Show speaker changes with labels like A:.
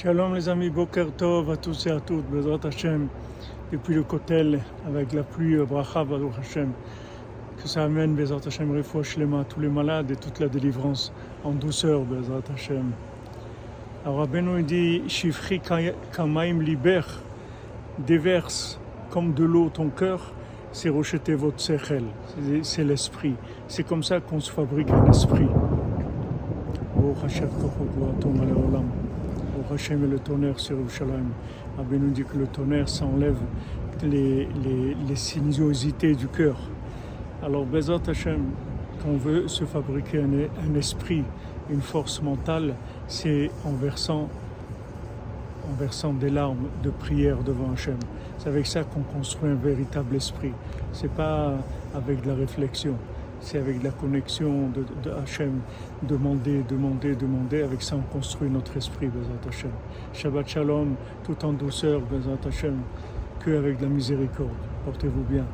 A: Shalom les amis, Boker Tov à tous et à toutes, Bezrat Hashem, depuis le Kotel, avec la pluie, Bracha Baruch Hashem, que ça amène Bezrat Hashem Refoua Shlema à tous les malades et toute la délivrance en douceur, Bezrat Hashem. Alors Rabbeinu dit, Shifri Kamaim Liber, déverse comme de l'eau ton cœur, c'est rejeter votre sechel, c'est l'esprit. C'est comme ça qu'on se fabrique un esprit. Baruch Hashem. Hachem et le tonnerre sur Yerushalayim. Rabbi nous dit que le tonnerre, ça enlève les, les, sinuosités du cœur. Alors, Bezat Hachem, quand on veut se fabriquer un, un esprit, une force mentale, c'est en versant, en versant des larmes de prière devant Hachem. C'est avec ça qu'on construit un véritable esprit. C'est pas avec de la réflexion c'est avec la connexion de, Hachem, demander, demander, demander, avec ça on construit notre esprit, Bezat Hachem. Shabbat Shalom, tout en douceur, Bezat Hachem, que avec la miséricorde. Portez-vous bien.